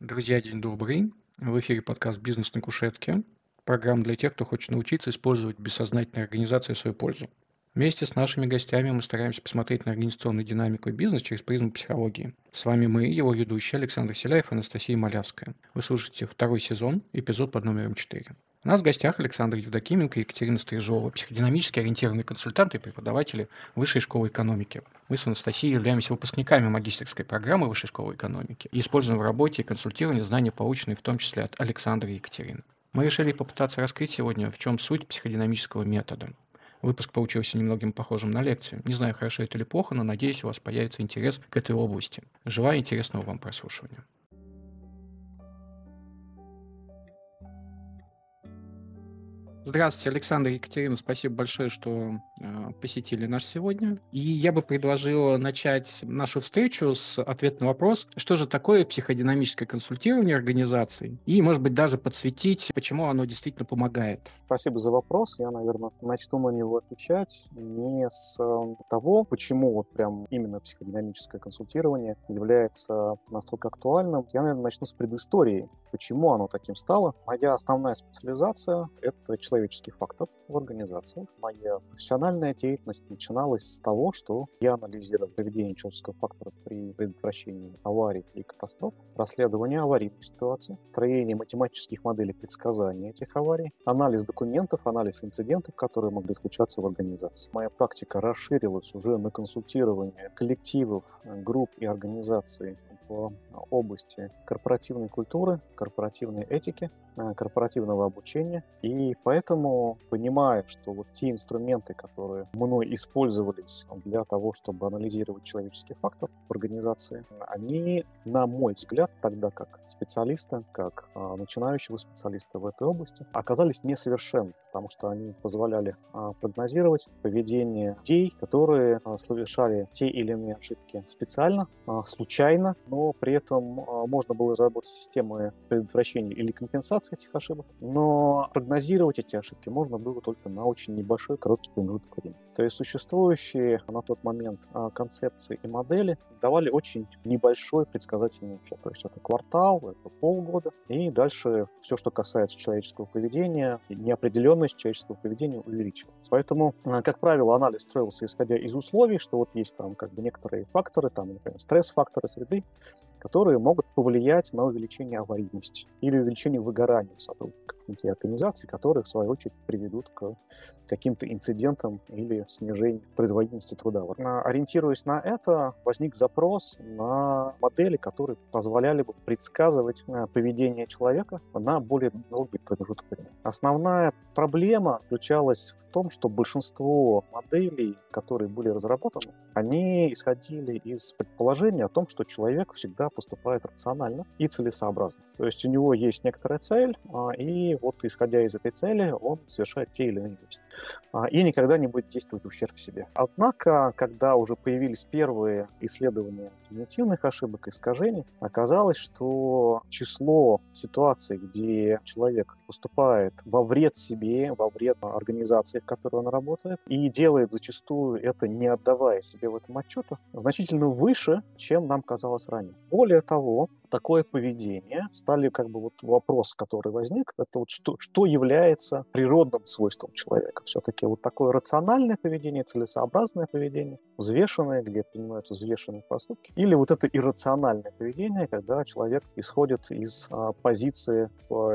Друзья, день добрый. В эфире подкаст «Бизнес на кушетке». Программа для тех, кто хочет научиться использовать бессознательные организации в свою пользу. Вместе с нашими гостями мы стараемся посмотреть на организационную динамику и бизнес через призму психологии. С вами мы, его ведущие Александр Селяев и Анастасия Малявская. Вы слушаете второй сезон, эпизод под номером 4. У нас в гостях Александр Евдокименко и Екатерина Стрижова, психодинамически ориентированные консультанты и преподаватели Высшей школы экономики. Мы с Анастасией являемся выпускниками магистрской программы Высшей школы экономики и используем в работе и консультировании знания, полученные в том числе от Александра и Екатерины. Мы решили попытаться раскрыть сегодня, в чем суть психодинамического метода. Выпуск получился немногим похожим на лекцию. Не знаю, хорошо это или плохо, но надеюсь, у вас появится интерес к этой области. Желаю интересного вам прослушивания. Здравствуйте, Александр и Екатерина. Спасибо большое, что э, посетили нас сегодня. И я бы предложил начать нашу встречу с ответа на вопрос, что же такое психодинамическое консультирование организаций, и, может быть, даже подсветить, почему оно действительно помогает. Спасибо за вопрос. Я, наверное, начну на него отвечать не с э, того, почему вот прям именно психодинамическое консультирование является настолько актуальным. Я, наверное, начну с предыстории, почему оно таким стало. Моя основная специализация — это человек человеческий фактор в организации. Моя профессиональная деятельность начиналась с того, что я анализировал поведение человеческого фактора при предотвращении аварий и катастроф, расследование аварийных ситуаций, строение математических моделей предсказания этих аварий, анализ документов, анализ инцидентов, которые могли случаться в организации. Моя практика расширилась уже на консультирование коллективов, групп и организаций в области корпоративной культуры, корпоративной этики, э, корпоративного обучения. И поэтому, понимая, что вот те инструменты, которые мной использовались для того, чтобы анализировать человеческий фактор в организации, они, на мой взгляд, тогда как специалиста, как а, начинающего специалиста в этой области, оказались несовершенны, потому что они позволяли а, прогнозировать поведение людей, которые а, совершали те или иные ошибки специально, случайно, но при этом этом а, можно было разработать системы предотвращения или компенсации этих ошибок, но прогнозировать эти ошибки можно было только на очень небольшой короткий промежуток времени. То есть существующие на тот момент а, концепции и модели давали очень небольшой предсказательный эффект. То есть это квартал, это полгода, и дальше все, что касается человеческого поведения, неопределенность человеческого поведения увеличивалась. Поэтому, а, как правило, анализ строился исходя из условий, что вот есть там как бы некоторые факторы, там, например, стресс-факторы среды, которые могут повлиять на увеличение аварийности или увеличение выгорания сотрудников и организаций, которые, в свою очередь, приведут к каким-то инцидентам или снижению производительности труда. Вот. Ориентируясь на это, возник запрос на модели, которые позволяли бы предсказывать э, поведение человека на более долгий промежуток времени. Основная проблема заключалась в том, что большинство моделей, которые были разработаны, они исходили из предположения о том, что человек всегда поступает рационально и целесообразно. То есть у него есть некоторая цель, а, и вот исходя из этой цели он совершает те или иные действия. А, и никогда не будет действовать в ущерб себе. Однако, когда уже появились первые исследования когнитивных ошибок и искажений, оказалось, что число ситуаций, где человек поступает во вред себе, во вред организации, в которой он работает, и делает зачастую это, не отдавая себе в этом отчета, значительно выше, чем нам казалось ранее. Более того, такое поведение стали как бы вот вопрос, который возник, это вот что, что является природным свойством человека. Все-таки вот такое рациональное поведение, целесообразное поведение, взвешенное, где принимаются взвешенные поступки, или вот это иррациональное поведение, когда человек исходит из а, позиции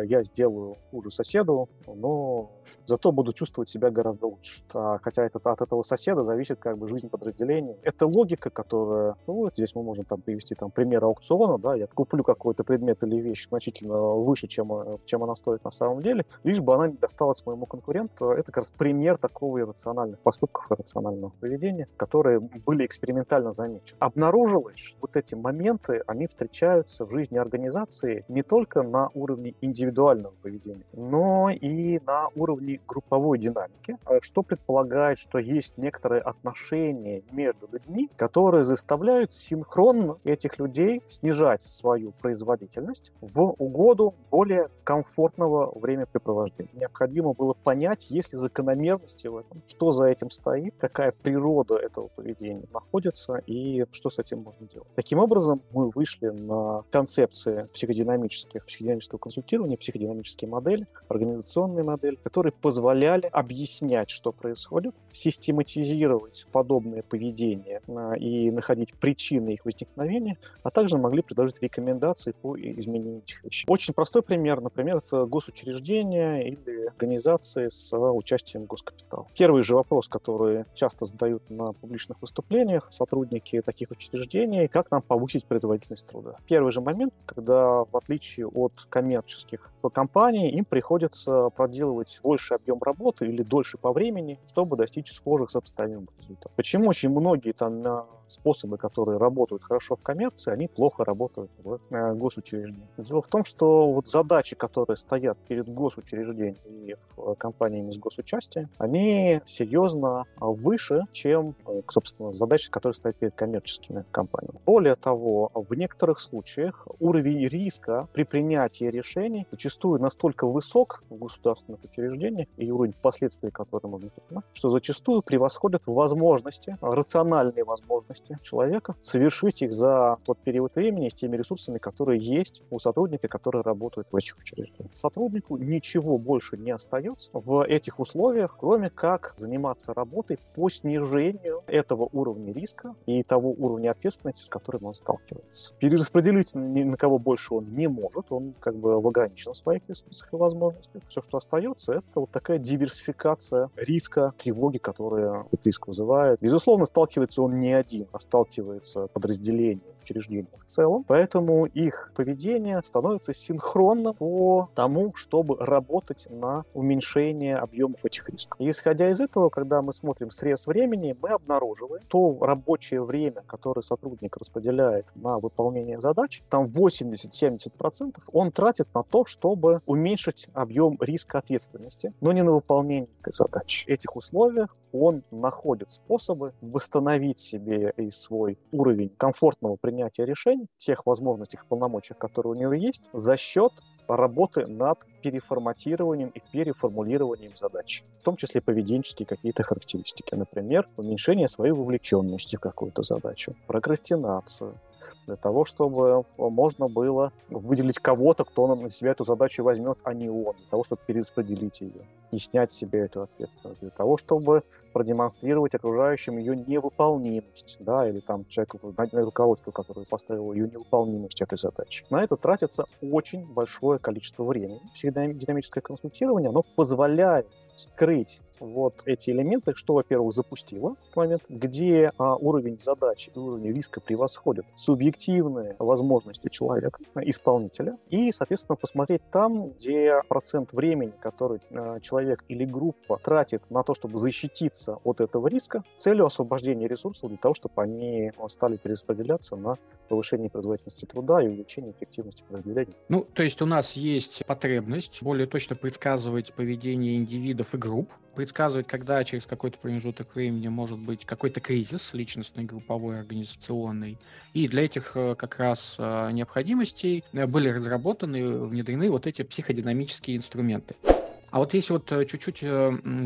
«я сделаю хуже соседу, но зато буду чувствовать себя гораздо лучше. А, хотя это, от этого соседа зависит как бы жизнь подразделения. Это логика, которая... Ну, вот здесь мы можем там привести там, пример аукциона, да, я куплю какой-то предмет или вещь значительно выше, чем, э, чем она стоит на самом деле, лишь бы она не досталась моему конкуренту. Это как раз пример такого иррациональных поступков, иррационального поведения, которые были экспериментально замечены. Обнаружилось, что вот эти моменты, они встречаются в жизни организации не только на уровне индивидуального поведения, но и на уровне уровне групповой динамики, э, что предполагает, что есть некоторые отношения между людьми, которые заставляют синхронно этих людей снижать свою производительность в угоду более комфортного времяпрепровождения. Необходимо было понять, есть ли закономерности в этом, что за этим стоит, какая природа этого поведения находится и что с этим можно делать. Таким образом, мы вышли на концепции психодинамических, психодинамического консультирования, психодинамические модели, организационные модели, которые позволяли объяснять, что происходит, систематизировать подобное поведение а, и находить причины их возникновения, а также могли предложить рекомендации по изменению этих вещей. Очень простой пример, например, это госучреждения или организации с участием госкапитала. Первый же вопрос, который часто задают на публичных выступлениях сотрудники таких учреждений, как нам повысить производительность труда. Первый же момент, когда в отличие от коммерческих компаний, им приходится проделывать больше объем работы или дольше по времени, чтобы достичь схожих сопоставимых результатов. Почему очень многие там способы, которые работают хорошо в коммерции, они плохо работают в э, госучреждениях. Дело в том, что вот задачи, которые стоят перед госучреждениями и э, компаниями с госучастием, они серьезно выше, чем, э, собственно, задачи, которые стоят перед коммерческими компаниями. Более того, в некоторых случаях уровень риска при принятии решений зачастую настолько высок в государственных учреждениях и уровень последствий, которые можно понимать, что зачастую превосходят возможности, рациональные возможности человека совершить их за тот период времени с теми ресурсами, которые есть у сотрудника, который работает в этих учреждениях. Сотруднику ничего больше не остается в этих условиях, кроме как заниматься работой по снижению этого уровня риска и того уровня ответственности, с которым он сталкивается. Перераспределить ни на кого больше он не может, он как бы в ограниченном своих ресурсах и возможностях. Все, что остается, это вот такая диверсификация риска, тревоги, которые этот риск вызывает. Безусловно, сталкивается он не один сталкивается подразделение учреждения в целом, поэтому их поведение становится синхронно по тому, чтобы работать на уменьшение объемов этих рисков. И исходя из этого, когда мы смотрим срез времени, мы обнаруживаем то рабочее время, которое сотрудник распределяет на выполнение задач, там 80-70% он тратит на то, чтобы уменьшить объем риска ответственности, но не на выполнение задач. В этих условиях он находит способы восстановить себе и свой уровень комфортного принятия решений, тех возможностей полномочий, которые у него есть, за счет работы над переформатированием и переформулированием задач, в том числе поведенческие какие-то характеристики, например, уменьшение своей вовлеченности в какую-то задачу, прокрастинацию, для того, чтобы можно было выделить кого-то, кто на себя эту задачу возьмет, а не он, для того, чтобы перераспределить ее и снять себе эту ответственность, для того, чтобы продемонстрировать окружающим ее невыполнимость, да, или там человеку, руководству, которое поставило ее невыполнимость этой задачи. На это тратится очень большое количество времени. Психодинамическое консультирование, оно позволяет скрыть вот эти элементы, что, во-первых, запустило в момент, где а, уровень задач и уровень риска превосходят субъективные возможности человека, исполнителя, и, соответственно, посмотреть там, где процент времени, который а, человек или группа тратит на то, чтобы защититься от этого риска, целью освобождения ресурсов для того, чтобы они стали перераспределяться на повышение производительности труда и увеличение эффективности подразделений. Ну, то есть у нас есть потребность более точно предсказывать поведение индивидов и групп, предсказывать, когда через какой-то промежуток времени может быть какой-то кризис личностный, групповой, организационный. И для этих э, как раз э, необходимостей э, были разработаны, внедрены вот эти психодинамические инструменты. А вот если вот чуть-чуть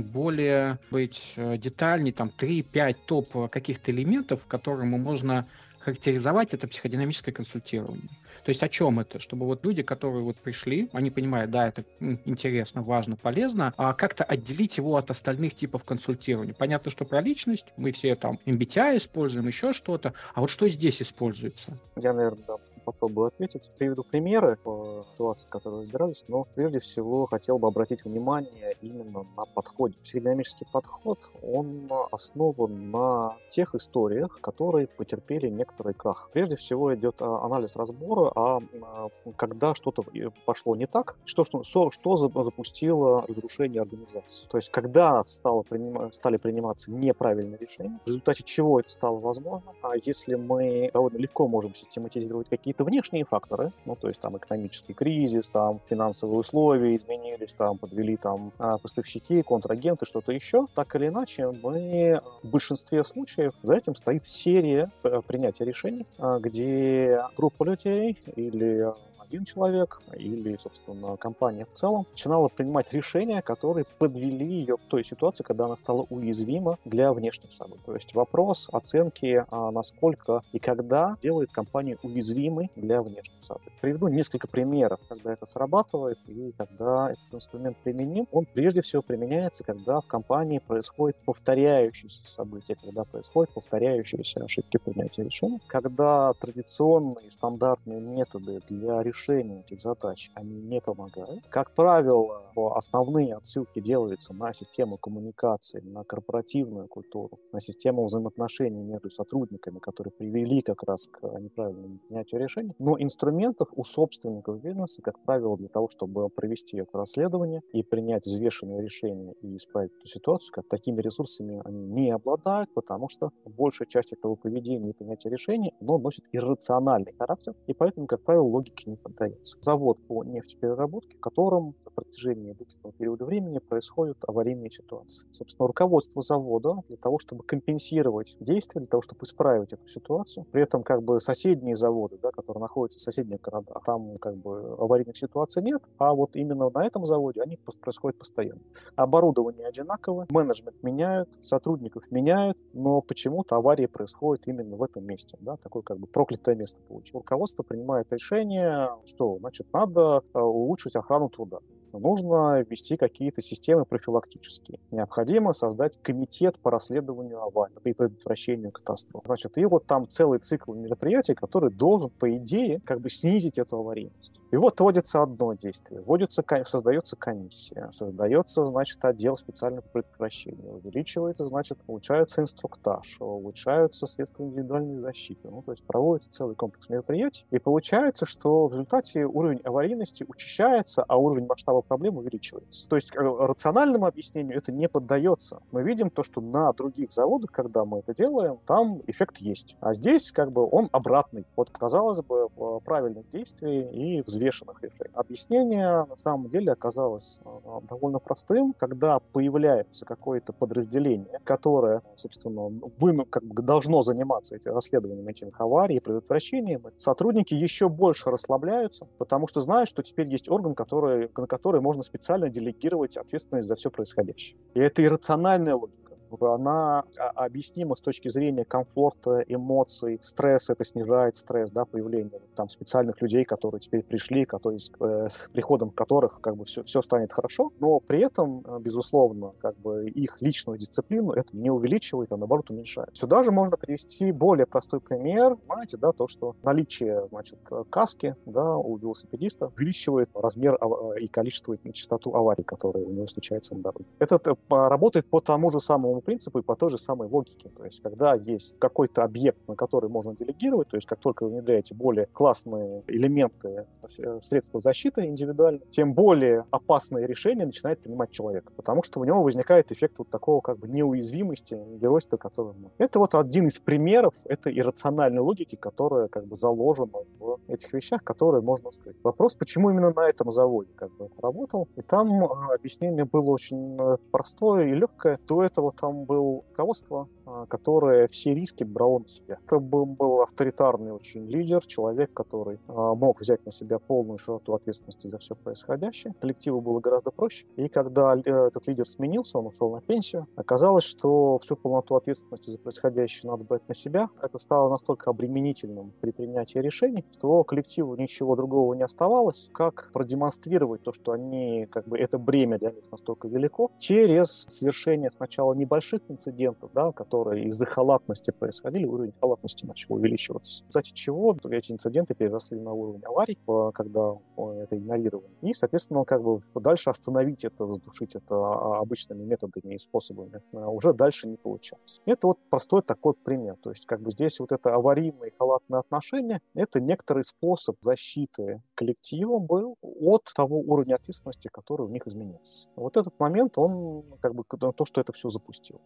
более быть детальней, там 3-5 топ каких-то элементов, которым можно характеризовать это психодинамическое консультирование. То есть о чем это? Чтобы вот люди, которые вот пришли, они понимают, да, это интересно, важно, полезно, а как-то отделить его от остальных типов консультирования. Понятно, что про личность мы все там MBTI используем, еще что-то, а вот что здесь используется? Я, наверное, да, попробую ответить. Приведу примеры по ситуации, которые разбирались, но прежде всего хотел бы обратить внимание именно на подходе. Психодинамический подход, он основан на тех историях, которые потерпели некоторый крах. Прежде всего идет а, анализ разбора, а, а когда что-то пошло не так, что, что, что запустило разрушение организации. То есть когда стало приним, стали приниматься неправильные решения, в результате чего это стало возможно, а если мы довольно легко можем систематизировать какие какие-то внешние факторы, ну, то есть там экономический кризис, там финансовые условия изменились, там подвели там а, поставщики, контрагенты, что-то еще, так или иначе, мы в большинстве случаев за этим стоит серия э, принятия решений, а, где группа людей или один человек или, собственно, компания в целом начинала принимать решения, которые подвели ее к той ситуации, когда она стала уязвима для внешних событий. То есть вопрос оценки, а, насколько и когда делает компанию уязвимой для внешних событий. Приведу несколько примеров, когда это срабатывает и когда этот инструмент применим. Он прежде всего применяется, когда в компании происходит повторяющиеся события, когда происходят повторяющиеся ошибки принятия решений, когда традиционные стандартные методы для решения решению этих задач они не помогают. Как правило, основные отсылки делаются на систему коммуникации, на корпоративную культуру, на систему взаимоотношений между сотрудниками, которые привели как раз к неправильному принятию решений. Но инструментов у собственников бизнеса, как правило, для того, чтобы провести это расследование и принять взвешенное решение и исправить эту ситуацию, как такими ресурсами они не обладают, потому что большая часть этого поведения и принятия решений, оно носит иррациональный характер, и поэтому, как правило, логики не поддается. Завод по нефтепереработке, в котором на протяжении длительного периода времени происходят аварийные ситуации. Собственно, руководство завода для того, чтобы компенсировать действия, для того, чтобы исправить эту ситуацию, при этом как бы соседние заводы, да, которые находятся в соседних городах, там как бы аварийных ситуаций нет, а вот именно на этом заводе они происходят постоянно. Оборудование одинаковое, менеджмент меняют, сотрудников меняют, но почему-то аварии происходят именно в этом месте, да, такое как бы проклятое место получилось. Руководство принимает решение что? Значит, надо э, улучшить охрану труда нужно ввести какие-то системы профилактические. Необходимо создать комитет по расследованию аварий и предотвращению катастроф. Значит, и вот там целый цикл мероприятий, который должен, по идее, как бы снизить эту аварийность. И вот вводится одно действие. Вводится, создается комиссия, создается, значит, отдел специального предотвращения, увеличивается, значит, улучшается инструктаж, улучшаются средства индивидуальной защиты. Ну, то есть проводится целый комплекс мероприятий, и получается, что в результате уровень аварийности учащается, а уровень масштаба проблем увеличивается. То есть э, рациональному объяснению это не поддается. Мы видим то, что на других заводах, когда мы это делаем, там эффект есть. А здесь как бы он обратный. Вот, казалось бы, правильных действий и взвешенных решений. Объяснение на самом деле оказалось э, довольно простым. Когда появляется какое-то подразделение, которое, собственно, вы, как бы должно заниматься этим расследованием этих аварий и предотвращением, сотрудники еще больше расслабляются, потому что знают, что теперь есть орган, который, на который можно специально делегировать ответственность за все происходящее. И это иррациональная логика она объяснима с точки зрения комфорта, эмоций, стресс, это снижает стресс, да, появление там специальных людей, которые теперь пришли, которые, э, с приходом которых как бы все, все станет хорошо, но при этом, э, безусловно, как бы их личную дисциплину это не увеличивает, а наоборот уменьшает. Сюда же можно привести более простой пример, знаете, да, то, что наличие, значит, каски, да, у велосипедиста увеличивает размер и количество и частоту аварий, которые у него случаются на дороге. Это э, работает по тому же самому самому принципу и по той же самой логике. То есть, когда есть какой-то объект, на который можно делегировать, то есть, как только вы внедряете более классные элементы э, средства защиты индивидуально, тем более опасные решения начинает принимать человек, потому что у него возникает эффект вот такого как бы неуязвимости, геройства, который... Это вот один из примеров этой иррациональной логики, которая как бы заложена в этих вещах, которые можно сказать. Вопрос, почему именно на этом заводе как бы это работал, и там э, объяснение было очень э, простое и легкое. До этого там был руководство, а, которое все риски брало на себя. Это был, был авторитарный очень лидер, человек, который а, мог взять на себя полную широту ответственности за все происходящее. Коллективу было гораздо проще. И когда этот лидер сменился, он ушел на пенсию, оказалось, что всю полноту ответственности за происходящее надо брать на себя. Это стало настолько обременительным при принятии решений, что коллективу ничего другого не оставалось, как продемонстрировать то, что они, как бы, это бремя для них настолько велико, через совершение сначала небольших инцидентов, да, которые из-за халатности происходили, уровень халатности начал увеличиваться. В результате чего эти инциденты переросли на уровень аварий, когда это игнорировали. И, соответственно, как бы дальше остановить это, задушить это а, обычными методами и способами а, уже дальше не получалось. Это вот простой такой пример. То есть как бы здесь вот это аварийное и халатное отношение, это некоторый способ защиты коллектива был от того уровня ответственности, который у них изменился. Вот этот момент, он как бы то, что это все запустил.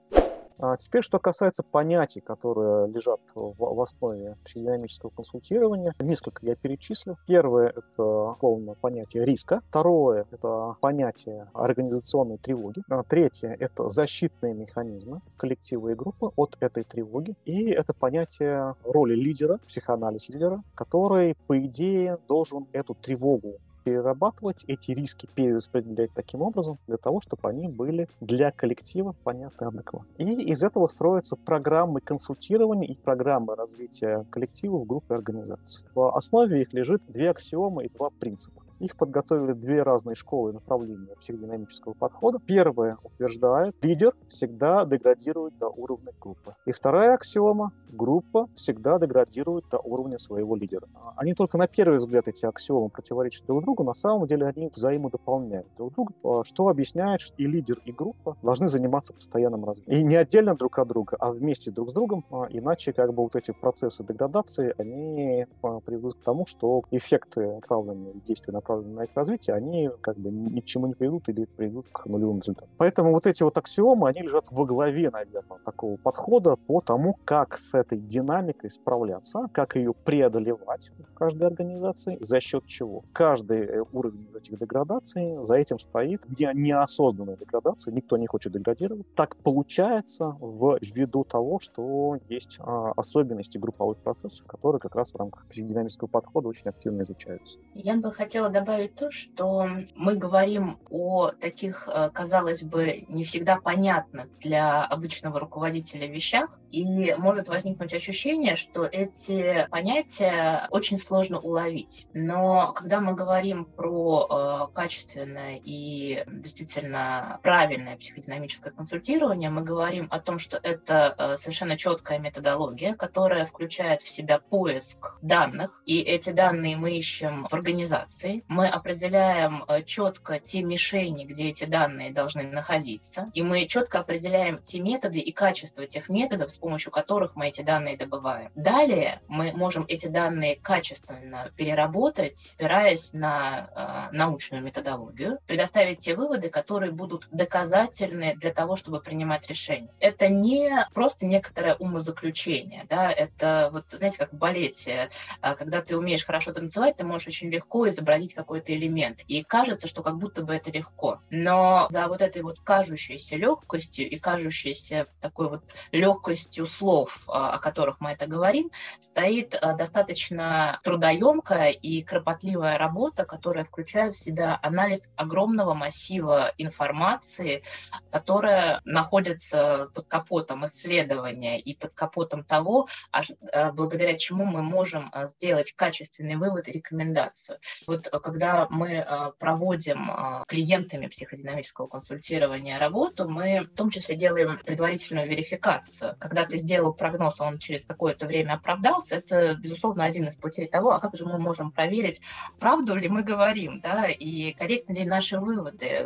А теперь, что касается понятий, которые лежат в, основе психодинамического консультирования, несколько я перечислю. Первое — это полное понятие риска. Второе — это понятие организационной тревоги. А третье — это защитные механизмы коллектива и группы от этой тревоги. И это понятие роли лидера, психоанализ лидера, который, по идее, должен эту тревогу перерабатывать, эти риски перераспределять таким образом, для того, чтобы они были для коллектива понятны одинаково. И из этого строятся программы консультирования и программы развития коллектива в группе организаций. В основе их лежит две аксиомы и два принципа. Их подготовили две разные школы направления психодинамического подхода. Первая утверждает, лидер всегда деградирует до уровня группы. И вторая аксиома, группа всегда деградирует до уровня своего лидера. Они только на первый взгляд, эти аксиомы, противоречат друг другу, на самом деле они взаимодополняют друг друга, а, что объясняет, что и лидер, и группа должны заниматься постоянным развитием. И не отдельно друг от друга, а вместе друг с другом, а, иначе как бы вот эти процессы деградации, они а, приведут к тому, что эффекты направленные, действия направлены на их развитие, они как бы ни к чему не приведут или приведут к нулевым результатам. Поэтому вот эти вот аксиомы, они лежат во главе, наверное, такого подхода по тому, как с этой динамикой справляться, как ее преодолевать в каждой организации, за счет чего. Каждый э, уровень этих деградаций за этим стоит не, неосознанная деградация, никто не хочет деградировать. Так получается ввиду того, что есть а, особенности групповых процессов, которые как раз в рамках психодинамического подхода очень активно изучаются. Я бы хотела добавить то, что мы говорим о таких, э, казалось бы, не всегда понятных для обычного руководителя вещах, и может возникнуть ощущение, что эти понятия очень сложно уловить. Но когда мы говорим про э, качественное и действительно правильное психодинамическое консультирование, мы говорим о том, что это э, совершенно четкая методология, которая включает в себя поиск данных, и эти данные мы ищем в организации. Мы определяем э, четко те мишени, где эти данные должны находиться, и мы четко определяем те методы и качество тех методов, с помощью которых мы эти данные добываем. Далее мы можем эти данные качественно переработать, опираясь на э, научную методологию, предоставить те выводы, которые будут доказательны для того, чтобы принимать решения. Это не просто некоторое умозаключение, да, это вот, знаете, как в балете, э, когда ты умеешь хорошо танцевать, ты можешь очень легко изобразить какой-то элемент, и кажется, что как будто бы это легко. Но за вот этой вот кажущейся легкостью и кажущейся такой вот легкостью слов, слов, а, о которых мы это говорим, стоит а, достаточно трудоемкая и кропотливая работа, которая включает в себя анализ огромного массива информации, которая находится под капотом исследования и под капотом того, а, благодаря чему мы можем сделать качественный вывод и рекомендацию. Вот когда мы проводим клиентами психодинамического консультирования работу, мы в том числе делаем предварительную верификацию. Когда ты сделал прогноз, он через какое-то время оправдался, это, безусловно, один из путей того, а как же мы можем проверить, правду ли мы говорим, да, и корректны ли наши выводы,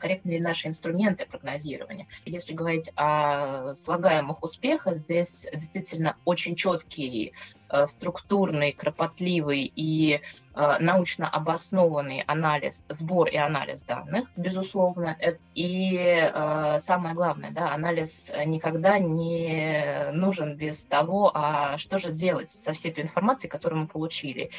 корректны ли наши инструменты прогнозирования. Если говорить о слагаемых успехах, здесь действительно очень четкий структурный, кропотливый и э, научно обоснованный анализ, сбор и анализ данных, безусловно. И э, самое главное, да, анализ никогда не нужен без того, а что же делать со всей этой информацией, которую мы получили.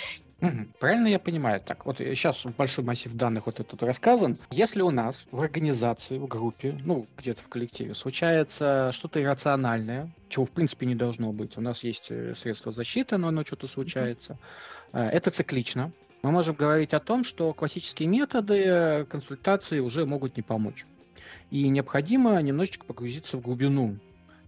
Правильно я понимаю? Так, вот сейчас большой массив данных вот этот рассказан. Если у нас в организации, в группе, ну, где-то в коллективе случается что-то иррациональное, чего в принципе не должно быть, у нас есть э, средства защиты, но оно что-то случается, угу. это циклично. Мы можем говорить о том, что классические методы консультации уже могут не помочь. И необходимо немножечко погрузиться в глубину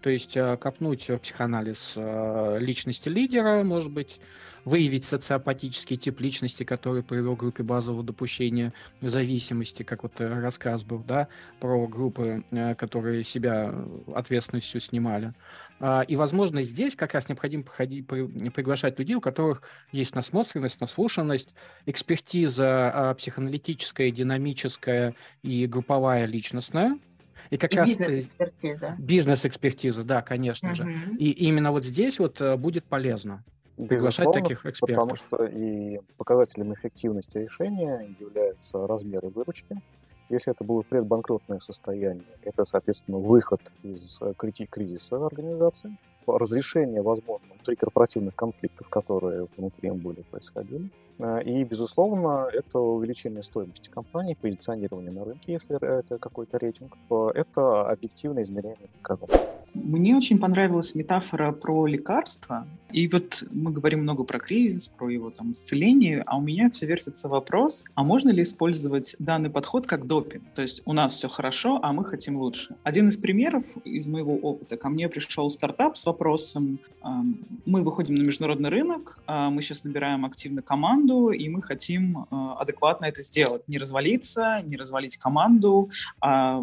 то есть э, копнуть психоанализ э, личности лидера, может быть, выявить социопатический тип личности, который привел к группе базового допущения зависимости, как вот э, рассказ был, да, про группы, которые себя ответственностью снимали. А, и, возможно, здесь как раз необходимо приходить, приглашать людей, у которых есть насмотренность, наслушанность, экспертиза психоаналитическая, динамическая и групповая личностная, и как и раз бизнес-экспертиза. Бизнес-экспертиза, да, конечно угу. же. И именно вот здесь вот э, будет полезно приглашать Безусловно, таких экспертов. Потому что и показателем эффективности решения являются размеры выручки, Если это было предбанкротное состояние, это, соответственно, выход из э, кризиса организации, разрешение, возможно, внутрикорпоративных конфликтов, которые внутри им были происходили. Э, и, безусловно, это увеличение стоимости компании, позиционирование на рынке, если это какой-то рейтинг. Это объективное измерение показателей. Мне очень понравилась метафора про лекарства. И вот мы говорим много про кризис, про его там исцеление, а у меня все вертится вопрос, а можно ли использовать данный подход как допинг? То есть у нас все хорошо, а мы хотим лучше. Один из примеров из моего опыта. Ко мне пришел стартап с вопросом, мы выходим на международный рынок, а мы сейчас набираем активно команду, и мы хотим а, адекватно это сделать. Не развалиться, не развалить команду, а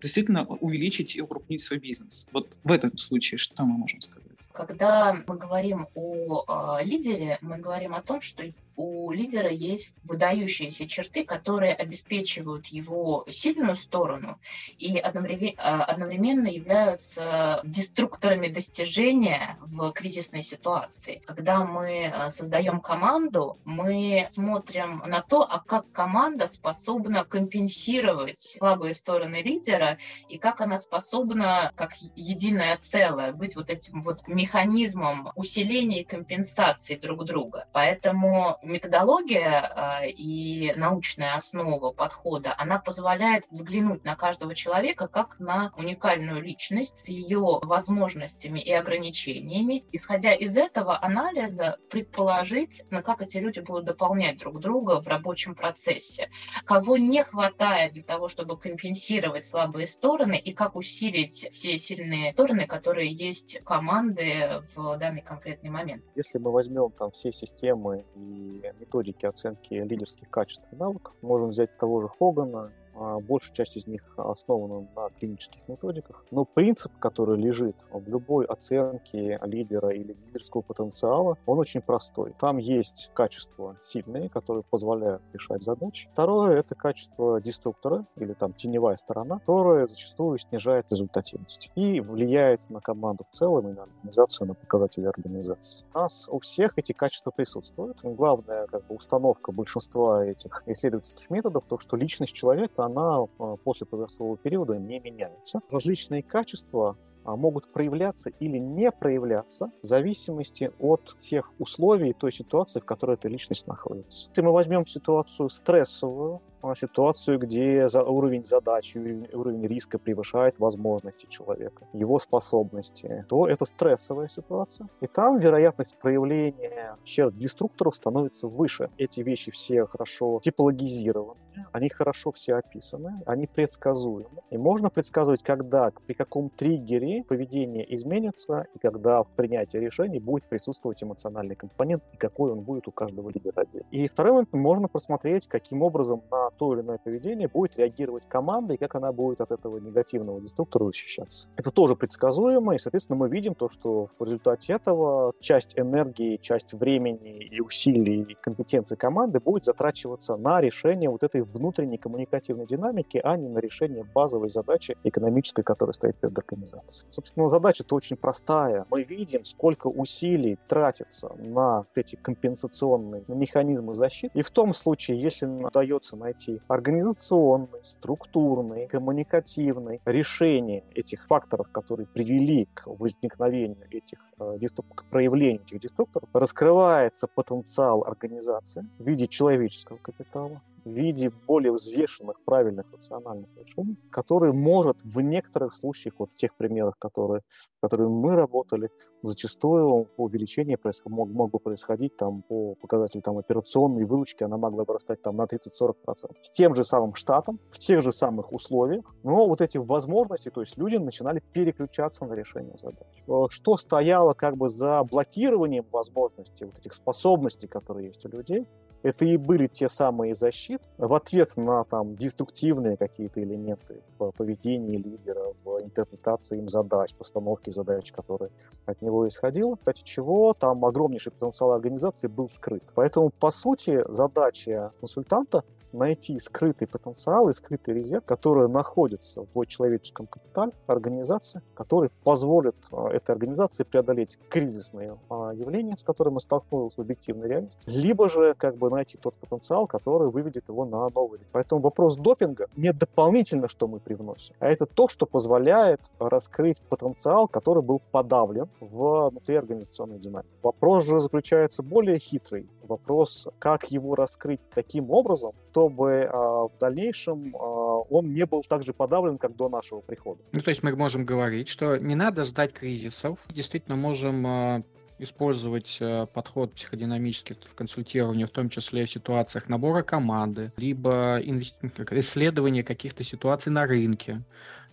действительно увеличить и укрупнить свой бизнес. Вот в этом случае что мы можем сказать? Когда мы говорим о э, лидере, мы говорим о том, что у лидера есть выдающиеся черты, которые обеспечивают его сильную сторону и одновременно являются деструкторами достижения в кризисной ситуации. Когда мы э, создаем команду, мы смотрим на то, а как команда способна компенсировать слабые стороны лидера и как она способна, как единое целое, быть вот этим вот механизмом усиления и компенсации друг друга. Поэтому методология э, и научная основа подхода, она позволяет взглянуть на каждого человека как на уникальную личность с ее возможностями и ограничениями. Исходя из этого анализа, предположить, на как эти люди будут дополнять друг друга в рабочем процессе, кого не хватает для того, чтобы компенсировать слабые стороны и как усилить те сильные стороны, которые есть команды в данный конкретный момент. Если мы возьмем там все системы и методики оценки лидерских качеств и навыков. Можем взять того же Хогана, большая часть из них основана на клинических методиках. Но принцип, который лежит в любой оценке лидера или лидерского потенциала, он очень простой. Там есть качества сильные, которые позволяют решать задачи. Второе — это качество деструктора или там теневая сторона, которая зачастую снижает результативность и влияет на команду в целом и на организацию, на показатели организации. У нас у всех эти качества присутствуют. Главная как бы, установка большинства этих исследовательских методов — то, что личность человека она а, после подросткового периода не меняется. Различные качества а, могут проявляться или не проявляться в зависимости от тех условий той ситуации, в которой эта личность находится. Если мы возьмем ситуацию стрессовую, ситуацию, где за уровень задачи, уровень риска превышает возможности человека, его способности, то это стрессовая ситуация. И там вероятность проявления черт деструкторов становится выше. Эти вещи все хорошо типологизированы, они хорошо все описаны, они предсказуемы. И можно предсказывать, когда, при каком триггере поведение изменится, и когда в принятии решений будет присутствовать эмоциональный компонент, и какой он будет у каждого лидера. И второй момент, можно просмотреть, каким образом на то или иное поведение будет реагировать команда и как она будет от этого негативного деструктора защищаться. Это тоже предсказуемо, и, соответственно, мы видим то, что в результате этого часть энергии, часть времени и усилий и компетенции команды будет затрачиваться на решение вот этой внутренней коммуникативной динамики, а не на решение базовой задачи экономической, которая стоит перед организацией. Собственно, задача-то очень простая. Мы видим, сколько усилий тратится на эти компенсационные механизмы защиты. И в том случае, если удается найти найти организационный, структурный, коммуникативный решение этих факторов, которые привели к возникновению этих э, к проявлению этих деструкторов, раскрывается потенциал организации в виде человеческого капитала, в виде более взвешенных, правильных рациональных решений, который может в некоторых случаях, вот в тех примерах, которые, которые мы работали, зачастую увеличение происход, мог, мог бы происходить там, по показателю там, операционной выручки, она могла бы растать там, на 30-40%. С тем же самым штатом, в тех же самых условиях, но вот эти возможности, то есть люди начинали переключаться на решение задач. Что стояло как бы за блокированием возможностей, вот этих способностей, которые есть у людей, это и были те самые защиты в ответ на там деструктивные какие-то элементы в поведении лидера, в интерпретации им задач, постановке задач, которые от него исходило, кстати, чего там огромнейший потенциал организации был скрыт. Поэтому, по сути, задача консультанта найти скрытый потенциал и скрытый резерв, который находится в человеческом капитале организации, который позволит а, этой организации преодолеть кризисные а, явления, с которыми мы столкнулись в объективной реальности, либо же как бы найти тот потенциал, который выведет его на новый. Поэтому вопрос допинга не дополнительно, что мы привносим, а это то, что позволяет раскрыть потенциал, который был подавлен внутри организационной динамики. Вопрос же заключается более хитрый. Вопрос, как его раскрыть таким образом, чтобы а, в дальнейшем а, он не был так же подавлен, как до нашего прихода. Ну, то есть мы можем говорить, что не надо ждать кризисов. Действительно, можем а, использовать подход психодинамический в консультировании, в том числе в ситуациях набора команды, либо исследования каких-то ситуаций на рынке.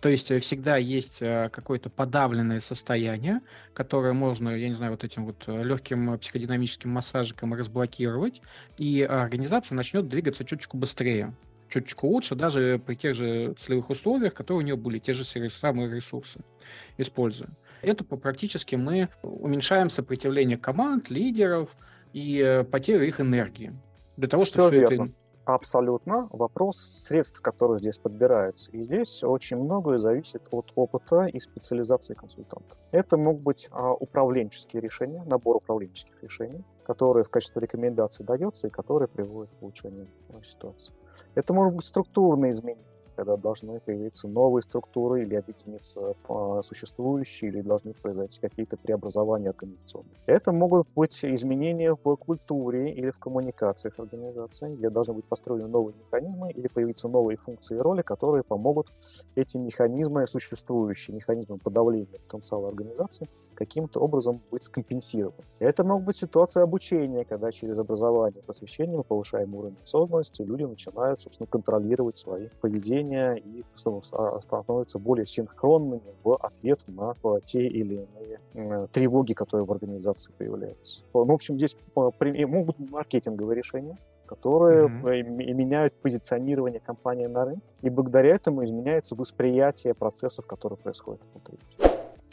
То есть э, всегда есть э, какое-то подавленное состояние, которое можно, я не знаю, вот этим вот легким психодинамическим массажиком разблокировать, и организация начнет двигаться чуточку быстрее чуточку лучше, даже при тех же целевых условиях, которые у нее были, те же самые ресурсы используя это практически мы уменьшаем сопротивление команд, лидеров и э, потерю их энергии. Для того, чтобы все, все это... Абсолютно. Вопрос средств, которые здесь подбираются. И здесь очень многое зависит от опыта и специализации консультанта. Это могут быть а, управленческие решения, набор управленческих решений, которые в качестве рекомендаций дается и которые приводят к улучшению ситуации. Это могут быть структурные изменения когда должны появиться новые структуры или объединиться существующие, или должны произойти какие-то преобразования организационные. Это могут быть изменения в культуре или в коммуникациях организации, где должны быть построены новые механизмы или появиться новые функции и роли, которые помогут эти механизмы, существующие механизмы подавления потенциала организации, каким-то образом быть скомпенсирован. Это могут быть ситуации обучения, когда через образование просвещение мы повышаем уровень осознанности, люди начинают, собственно, контролировать свои поведения и становятся более синхронными в ответ на те или иные тревоги, которые в организации появляются. Ну, в общем, здесь могут быть маркетинговые решения, которые mm-hmm. меняют позиционирование компании на рынке, и благодаря этому изменяется восприятие процессов, которые происходят внутри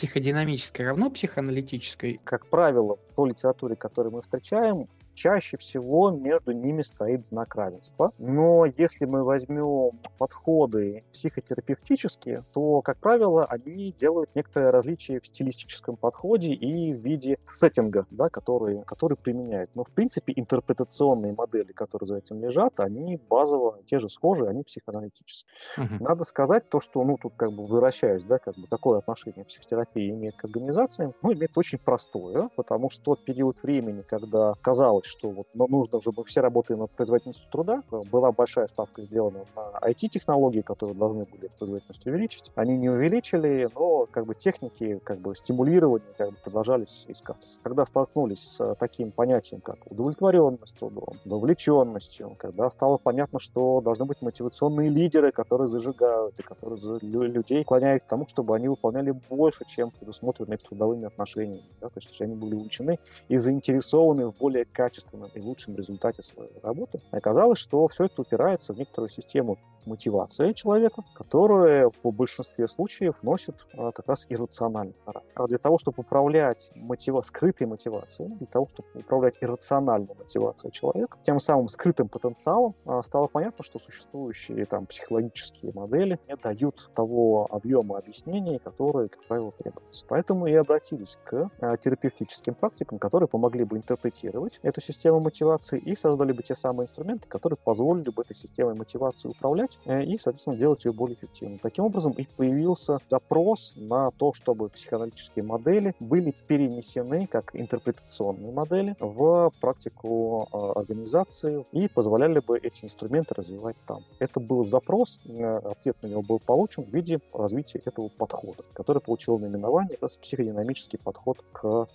психодинамической равно психоаналитической? Как правило, в той литературе, которую мы встречаем, чаще всего между ними стоит знак равенства. Но если мы возьмем подходы психотерапевтические, то, как правило, они делают некоторое различие в стилистическом подходе и в виде сеттинга, да, который, который применяют. Но, в принципе, интерпретационные модели, которые за этим лежат, они базово те же схожие, они психоаналитические. Угу. Надо сказать то, что, ну, тут как бы выращаясь, да, как бы какое отношение психотерапия имеет к организациям, ну, имеет очень простое, потому что тот период времени, когда казалось, казалось, что вот нужно, чтобы все работали над производительностью труда. Была большая ставка сделана на IT-технологии, которые должны были производительность увеличить. Они не увеличили, но как бы техники как бы стимулирования как бы продолжались искаться. Когда столкнулись с таким понятием, как удовлетворенность трудом, вовлеченностью, когда стало понятно, что должны быть мотивационные лидеры, которые зажигают и которые людей склоняют к тому, чтобы они выполняли больше, чем предусмотрено их трудовыми отношениями. Да? То есть они были увлечены и заинтересованы в более качественном качественном и лучшем результате своей работы. Оказалось, что все это упирается в некоторую систему мотивации человека, которая в большинстве случаев носит а, как раз иррациональный характер. А для того, чтобы управлять мотива... скрытой мотивацией, для того, чтобы управлять иррациональной мотивацией человека, тем самым скрытым потенциалом, а, стало понятно, что существующие там психологические модели не дают того объема объяснений, которые, как правило, требуются. Поэтому и обратились к а, терапевтическим практикам, которые помогли бы интерпретировать эту эту систему мотивации и создали бы те самые инструменты, которые позволили бы этой системой мотивации управлять э, и, соответственно, делать ее более эффективной. Таким образом, и появился запрос на то, чтобы психоаналитические модели были перенесены как интерпретационные модели в практику э, организации и позволяли бы эти инструменты развивать там. Это был запрос, э, ответ на него был получен в виде развития этого подхода, который получил наименование как психодинамический подход к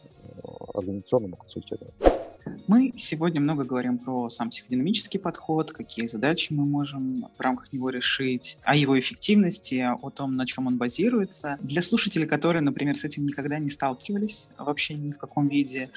организационному консультированию. Мы сегодня много говорим про сам психодинамический подход, какие задачи мы можем в рамках него решить, о его эффективности, о том, на чем он базируется. Для слушателей, которые, например, с этим никогда не сталкивались вообще ни в каком виде,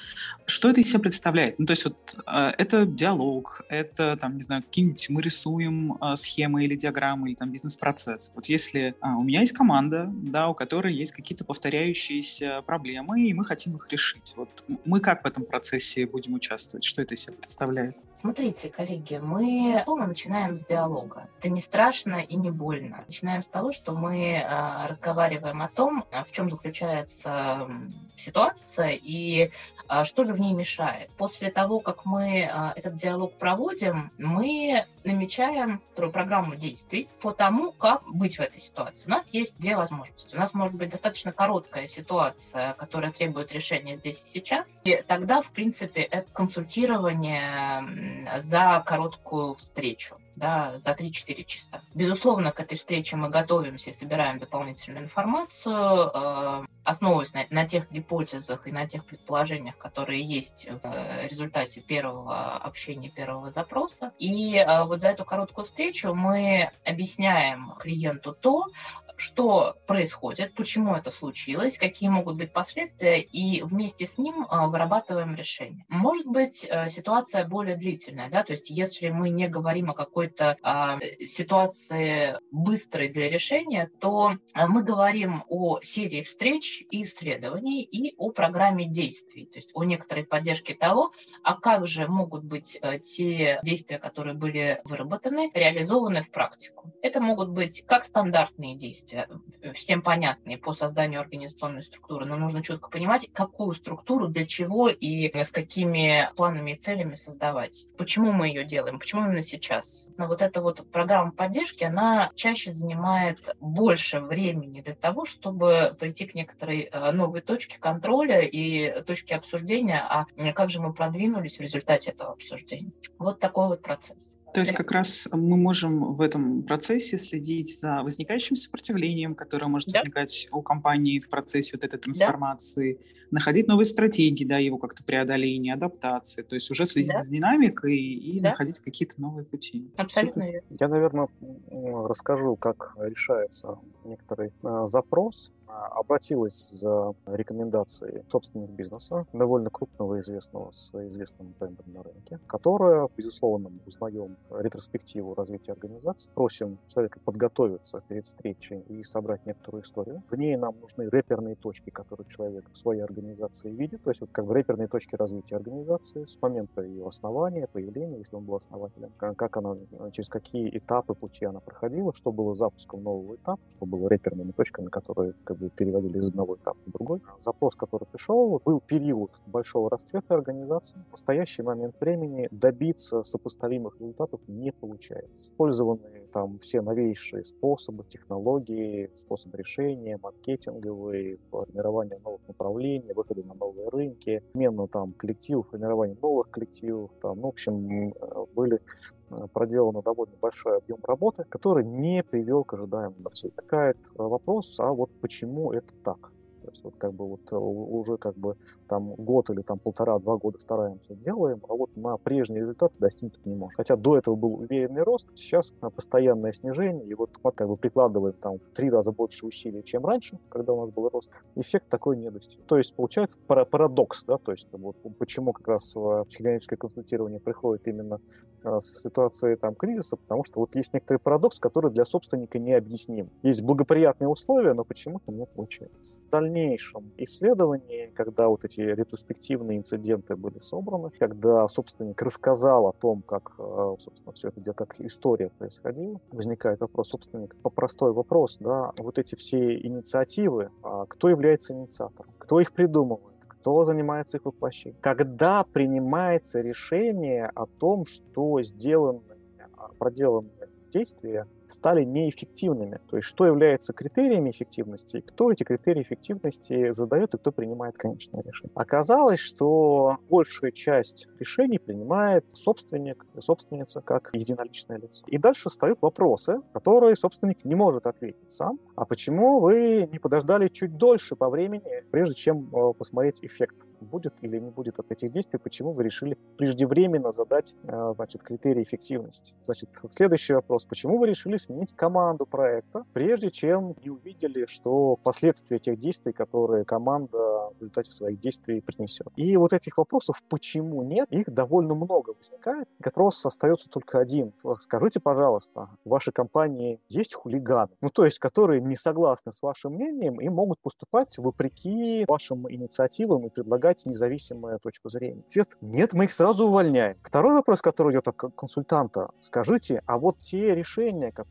что это из себя представляет? Ну, то есть вот э, это диалог, это, там, не знаю, какие-нибудь мы рисуем э, схемы или диаграммы, или там бизнес-процесс. Вот если а, у меня есть команда, да, у которой есть какие-то повторяющиеся проблемы, и мы хотим их решить. Вот мы как в этом процессе будем участвовать? Что это из себя представляет? Смотрите, коллеги, мы мы начинаем с диалога. Это не страшно и не больно. Начинаем с того, что мы э, разговариваем о том, в чем заключается ситуация и э, что же в ней мешает. После того, как мы э, этот диалог проводим, мы намечаем программу действий по тому, как быть в этой ситуации. У нас есть две возможности. У нас может быть достаточно короткая ситуация, которая требует решения здесь и сейчас. И тогда, в принципе, это консультирование за короткую встречу да, за 3-4 часа. Безусловно, к этой встрече мы готовимся и собираем дополнительную информацию, э, основываясь на, на тех гипотезах и на тех предположениях, которые есть в э, результате первого общения, первого запроса. И э, вот за эту короткую встречу мы объясняем клиенту то, что происходит, почему это случилось, какие могут быть последствия, и вместе с ним а, вырабатываем решение. Может быть, э, ситуация более длительная, да, то есть если мы не говорим о какой-то а, ситуации быстрой для решения, то мы говорим о серии встреч и исследований и о программе действий, то есть о некоторой поддержке того, а как же могут быть э, те действия, которые были выработаны, реализованы в практику. Это могут быть как стандартные действия, э, всем понятные по созданию организационной структуры, но нужно четко понимать, какую структуру, для чего и с какими планами и целями создавать. Почему мы ее делаем, почему именно сейчас. Но вот эта вот программа поддержки, она чаще занимает больше времени для того, чтобы прийти к некоторой э, новой точке контроля и точке обсуждения, а как же мы продвинулись в результате этого обсуждения. Вот такой вот процесс. То есть как раз мы можем в этом процессе следить за возникающим сопротивлением, которое может да. возникать у компании в процессе вот этой трансформации, да. находить новые стратегии, да, его как-то преодоления, адаптации, то есть уже следить да. за динамикой и да. находить какие-то новые пути. Абсолютно верно. Я, наверное, расскажу, как решается некоторый э, запрос обратилась за рекомендацией собственных бизнеса, довольно крупного известного с известным брендом на рынке, которая, безусловно, мы узнаем ретроспективу развития организации, просим человека подготовиться перед встречей и собрать некоторую историю. В ней нам нужны реперные точки, которые человек в своей организации видит, то есть вот как бы реперные точки развития организации с момента ее основания, появления, если он был основателем, как она, через какие этапы пути она проходила, что было запуском нового этапа, что было реперными точками, которые как бы переводили из одного этапа в другой. Запрос, который пришел, был период большого расцвета организации. В настоящий момент времени добиться сопоставимых результатов не получается. Использованы там все новейшие способы, технологии, способы решения, маркетинговые, формирование новых направлений, выходы на новые рынки, смена там коллективов, формирование новых коллективов, там, ну, в общем, были Э, проделано довольно большой объем работы, который не привел к ожидаемому результату. Возникает вопрос, а вот почему это так? То есть вот как бы вот э, уже как бы там год или там полтора-два года стараемся, делаем, а вот на прежний результат достигнуть не можем. Хотя до этого был уверенный рост, сейчас постоянное снижение, и вот мы как бы прикладываем там в три раза больше усилий, чем раньше, когда у нас был рост, эффект такой не достиг. То есть получается парадокс, да, то есть вот почему как раз психодинамическое консультирование приходит именно э, с ситуации там кризиса, потому что вот есть некоторый парадокс, который для собственника не объясним. Есть благоприятные условия, но почему-то не получается. Дальнейшее дальнейшем исследовании, когда вот эти ретроспективные инциденты были собраны, когда собственник рассказал о том, как, э, собственно, все это как история происходила, возникает вопрос, собственник, простой вопрос, да, вот эти все инициативы, а кто является инициатором, кто их придумывает, кто занимается их воплощением. Когда принимается решение о том, что сделано, проделано действия стали неэффективными. То есть что является критериями эффективности, кто эти критерии эффективности задает и кто принимает конечное решение. Оказалось, что большая часть решений принимает собственник, собственница как единоличное лицо. И дальше встают вопросы, которые собственник не может ответить сам. А почему вы не подождали чуть дольше по времени, прежде чем э, посмотреть эффект? Будет или не будет от этих действий? Почему вы решили преждевременно задать э, значит, критерии эффективности? Значит, следующий вопрос. Почему вы решили сменить команду проекта, прежде чем не увидели, что последствия тех действий, которые команда в результате своих действий принесет. И вот этих вопросов, почему нет, их довольно много возникает. Вопрос остается только один. Скажите, пожалуйста, в вашей компании есть хулиганы? Ну, то есть, которые не согласны с вашим мнением и могут поступать вопреки вашим инициативам и предлагать независимую точку зрения. Ответ – нет, мы их сразу увольняем. Второй вопрос, который идет от консультанта. Скажите, а вот те решения, которые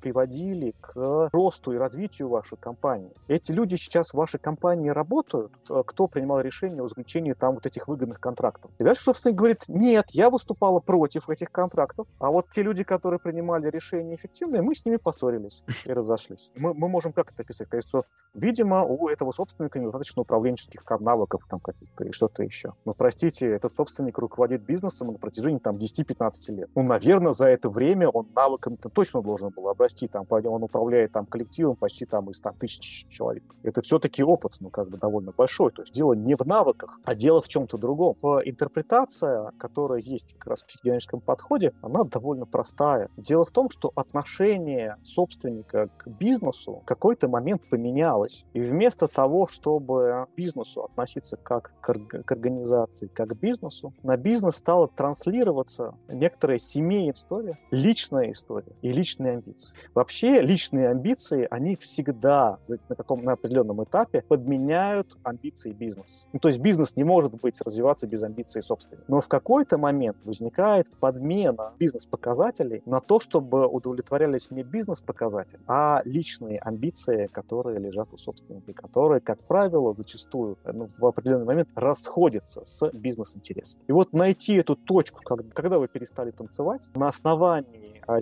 приводили к росту и развитию вашей компании, эти люди сейчас в вашей компании работают? Кто принимал решение о заключении там вот этих выгодных контрактов? И дальше, собственно, говорит, нет, я выступала против этих контрактов, а вот те люди, которые принимали решения эффективные, мы с ними поссорились и разошлись. Мы, мы можем как это описать? Конечно, видимо, у этого собственника недостаточно управленческих навыков там каких-то и что-то еще. Но, простите, этот собственник руководит бизнесом на протяжении там 10-15 лет. Ну, наверное, за это время он навыками-то точно должен был обрасти. Там, он управляет там коллективом почти там из 100 тысяч человек. Это все-таки опыт, ну, как бы довольно большой. То есть дело не в навыках, а дело в чем-то другом. Интерпретация, которая есть как раз в психодинамическом подходе, она довольно простая. Дело в том, что отношение собственника к бизнесу в какой-то момент поменялось. И вместо того, чтобы к бизнесу относиться как к, организации, как к бизнесу, на бизнес стала транслироваться некоторая семейная история, личная история и личные амбиции. Вообще личные амбиции, они всегда на каком на определенном этапе подменяют амбиции бизнеса. Ну, то есть бизнес не может быть развиваться без амбиций собственника. Но в какой-то момент возникает подмена бизнес-показателей на то, чтобы удовлетворялись не бизнес-показатели, а личные амбиции, которые лежат у собственника, которые, как правило, зачастую ну, в определенный момент расходятся с бизнес-интересом. И вот найти эту точку, когда вы перестали танцевать, на основании а,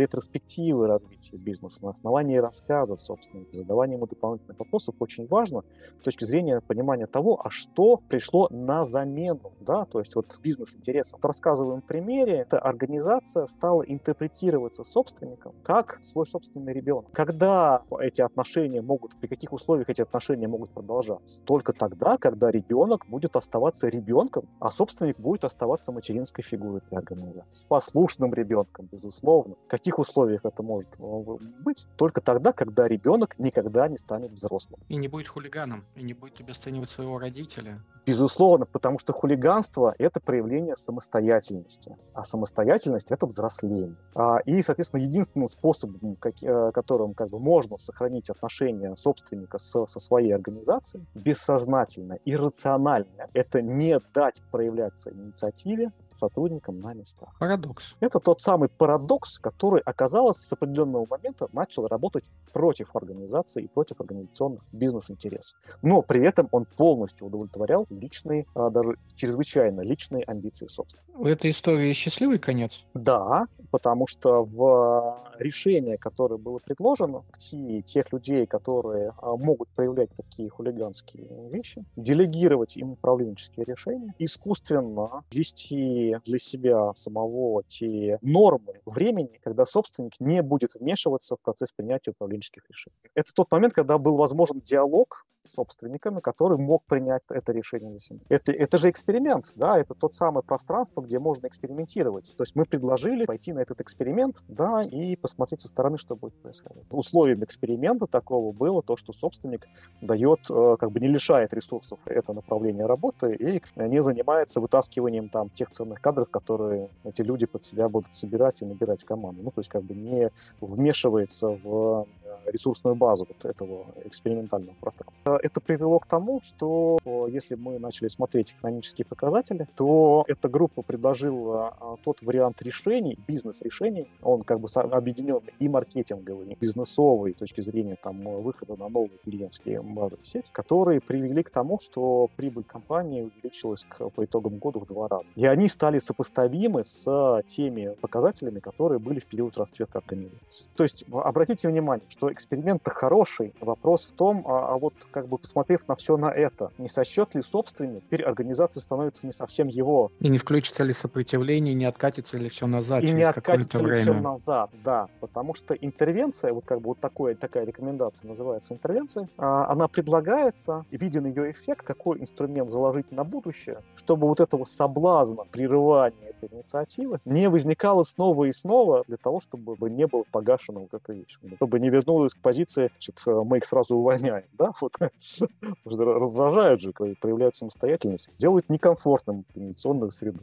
ретроспективы развития бизнеса, на основании рассказа собственника, задавания ему дополнительных вопросов очень важно с точки зрения понимания того, а что пришло на замену, да, то есть вот бизнес-интересом. В рассказываем примере, эта организация стала интерпретироваться собственником как свой собственный ребенок. Когда эти отношения могут, при каких условиях эти отношения могут продолжаться? Только тогда, когда ребенок будет оставаться ребенком, а собственник будет оставаться материнской фигурой для организации. Послушным ребенком, безусловно. В каких условиях это может э, быть? Только тогда, когда ребенок никогда не станет взрослым. И не будет хулиганом, и не будет обесценивать своего родителя. Безусловно, потому что хулиганство — это проявление самостоятельности, а самостоятельность — это взросление. А, и, соответственно, единственным способом, э, которым как бы можно сохранить отношения собственника со, со своей организацией, бессознательно, иррационально, это не дать проявляться инициативе, сотрудникам на местах. Парадокс. Это тот самый парадокс, который, оказалось, с определенного момента начал работать против организации и против организационных бизнес-интересов. Но при этом он полностью удовлетворял личные, а, даже чрезвычайно личные амбиции собственника. У этой истории счастливый конец? Да, потому что в решение, которое было предложено, тех людей, которые а, могут проявлять такие хулиганские вещи, делегировать им управленческие решения, искусственно вести для себя самого те нормы времени, когда собственник не будет вмешиваться в процесс принятия управленческих решений. Это тот момент, когда был возможен диалог собственниками, который мог принять это решение для себя. Это, это же эксперимент, да, это тот самый пространство, где можно экспериментировать. То есть мы предложили пойти на этот эксперимент, да, и посмотреть со стороны, что будет происходить. Условием эксперимента такого было то, что собственник дает, э, как бы не лишает ресурсов это направление работы и не занимается вытаскиванием там тех ценных кадров, которые эти люди под себя будут собирать и набирать команду. Ну, то есть как бы не вмешивается в ресурсную базу вот этого экспериментального пространства. Это привело к тому, что если мы начали смотреть экономические показатели, то эта группа предложила а, тот вариант решений, бизнес-решений, он как бы объединен и маркетинговый, и бизнесовый, с точки зрения там выхода на новые клиентские базы в сеть, которые привели к тому, что прибыль компании увеличилась к, по итогам года в два раза. И они стали сопоставимы с теми показателями, которые были в период расцвета организации. То есть обратите внимание, что эксперимент-то хороший. Вопрос в том, а, а вот как бы посмотрев на все на это, не сочет ли собственник, теперь организация становится не совсем его. И не включится ли сопротивление, не откатится ли все назад И не откатится ли время. все назад, да. Потому что интервенция, вот как бы вот такое, такая рекомендация называется интервенция, а, она предлагается, виден ее эффект, какой инструмент заложить на будущее, чтобы вот этого соблазна прерывания этой инициативы не возникало снова и снова для того, чтобы не было погашено вот эта вещь. Чтобы не вернулась к позиции, значит, мы их сразу увольняем, да, вот. Раздражают же, проявляют самостоятельность, делают некомфортным организационную среду.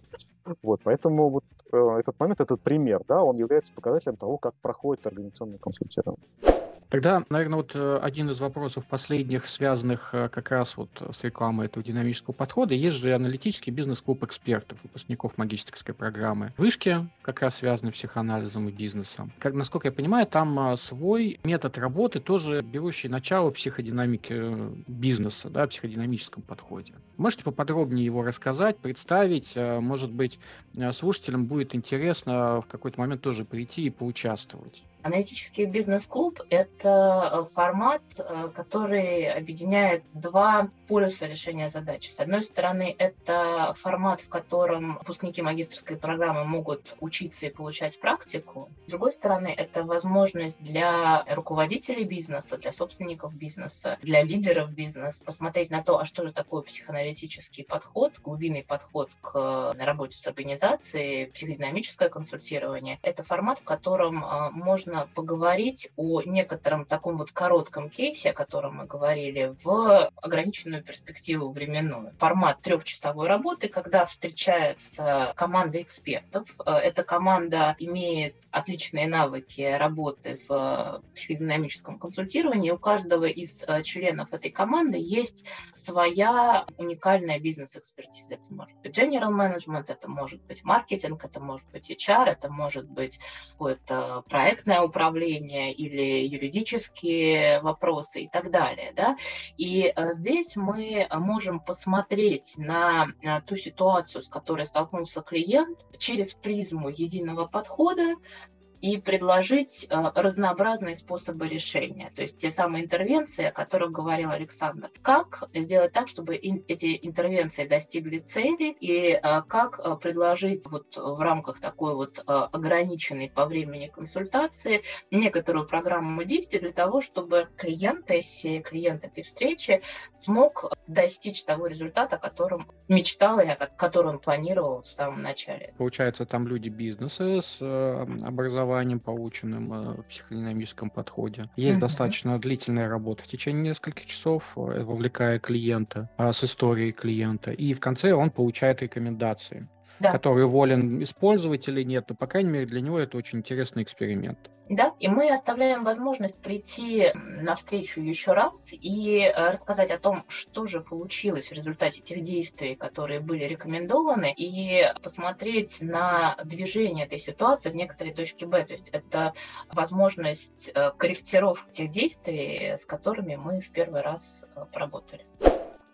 Вот, поэтому вот э, этот момент, этот пример, да, он является показателем того, как проходит организационное консультирование. Тогда, наверное, вот э, один из вопросов последних, связанных э, как раз вот с рекламой этого динамического подхода, есть же аналитический бизнес-клуб экспертов, выпускников магистрской программы. Вышки как раз связаны психоанализом и бизнесом. Как, насколько я понимаю, там а, свой метод работы, тоже берущий начало психодинамики э, бизнеса, да, психодинамическом подходе. Можете поподробнее его рассказать, представить? Может быть, слушателям будет интересно в какой-то момент тоже прийти и поучаствовать. Аналитический бизнес-клуб – это э, формат, э, который объединяет два полюса решения задачи. С одной стороны, это формат, в котором выпускники магистрской программы могут учиться и получать практику. С другой стороны, это возможность для руководителей бизнеса, для собственников бизнеса, для лидеров бизнеса посмотреть на то, а что же такое психоаналитический подход, глубинный подход к работе с организацией, психодинамическое консультирование. Это формат, в котором э, можно можно поговорить о некотором таком вот коротком кейсе, о котором мы говорили, в ограниченную перспективу временную. Формат трехчасовой работы, когда встречается команда экспертов. Э, эта команда имеет отличные навыки работы в психодинамическом консультировании. У каждого из э, членов этой команды есть своя уникальная бизнес-экспертиза. Это может быть general management, это может быть маркетинг, это может быть HR, это может быть какое-то проектное управления или юридические вопросы и так далее. Да? И э, здесь мы можем посмотреть на э, ту ситуацию, с которой столкнулся клиент, через призму единого подхода, и предложить э, разнообразные способы решения, то есть те самые интервенции, о которых говорил Александр. Как сделать так, чтобы эти интервенции достигли цели и э, как э, предложить вот в рамках такой вот ограниченной по времени консультации некоторую программу действий для того, чтобы клиент сессии, клиент этой встречи смог достичь того результата, о котором мечтал и который он планировал в самом начале. Получается, там люди бизнеса с образованием образованием, полученным э, в психодинамическом подходе. Есть mm-hmm. достаточно длительная работа в течение нескольких часов, э, вовлекая клиента, а, с историей клиента. И в конце он получает рекомендации да. который волен использовать или нет, но, по крайней мере, для него это очень интересный эксперимент. Да, и мы оставляем возможность прийти на встречу еще раз и э, рассказать о том, что же получилось в результате тех действий, которые были рекомендованы, и посмотреть на движение этой ситуации в некоторой точке Б. То есть это возможность э, корректировки тех действий, с которыми мы в первый раз э, поработали.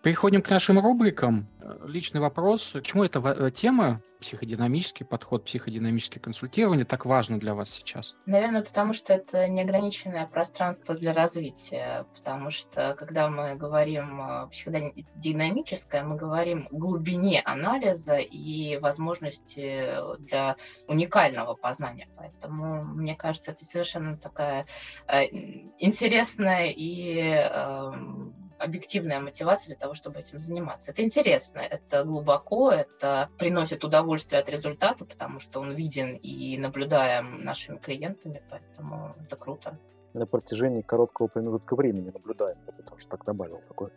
Переходим к нашим рубрикам. Личный вопрос. Почему эта э, тема, психодинамический подход, психодинамическое консультирование так важно для вас сейчас? Наверное, потому что это неограниченное пространство для развития. Потому что, когда мы говорим психодинамическое, мы говорим о глубине анализа и возможности для уникального познания. Поэтому, мне кажется, это совершенно такая э, интересная и эм, объективная мотивация для того, чтобы этим заниматься. Это интересно, это глубоко, это приносит удовольствие от результата, потому что он виден и наблюдаем нашими клиентами, поэтому это круто на протяжении короткого промежутка времени наблюдаем. Потому что так добавил такое.